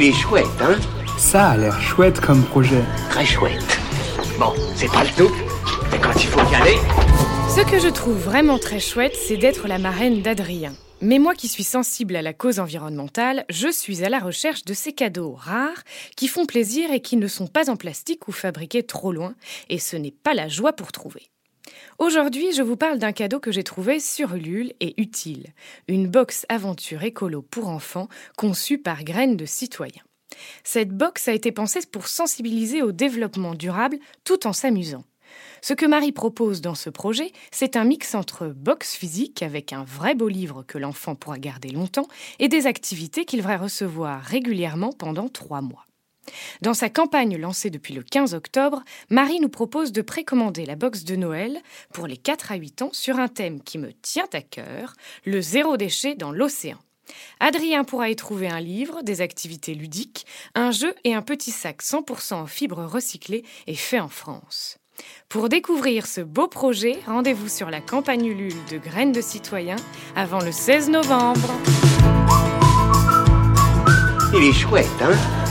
Il est chouette, hein Ça a l'air chouette comme projet. Très chouette. Bon, c'est pas le tout, mais quand il faut y aller... Ce que je trouve vraiment très chouette, c'est d'être la marraine d'Adrien. Mais moi qui suis sensible à la cause environnementale, je suis à la recherche de ces cadeaux rares qui font plaisir et qui ne sont pas en plastique ou fabriqués trop loin, et ce n'est pas la joie pour trouver. Aujourd'hui, je vous parle d'un cadeau que j'ai trouvé sur Ulule et utile, une box aventure écolo pour enfants conçue par Graines de Citoyens. Cette box a été pensée pour sensibiliser au développement durable tout en s'amusant. Ce que Marie propose dans ce projet, c'est un mix entre box physique avec un vrai beau livre que l'enfant pourra garder longtemps et des activités qu'il va recevoir régulièrement pendant trois mois. Dans sa campagne lancée depuis le 15 octobre, Marie nous propose de précommander la box de Noël pour les 4 à 8 ans sur un thème qui me tient à cœur, le zéro déchet dans l'océan. Adrien pourra y trouver un livre, des activités ludiques, un jeu et un petit sac 100% en fibres recyclées et fait en France. Pour découvrir ce beau projet, rendez-vous sur la campagne Ulule de Graines de Citoyens avant le 16 novembre. Il est chouette, hein?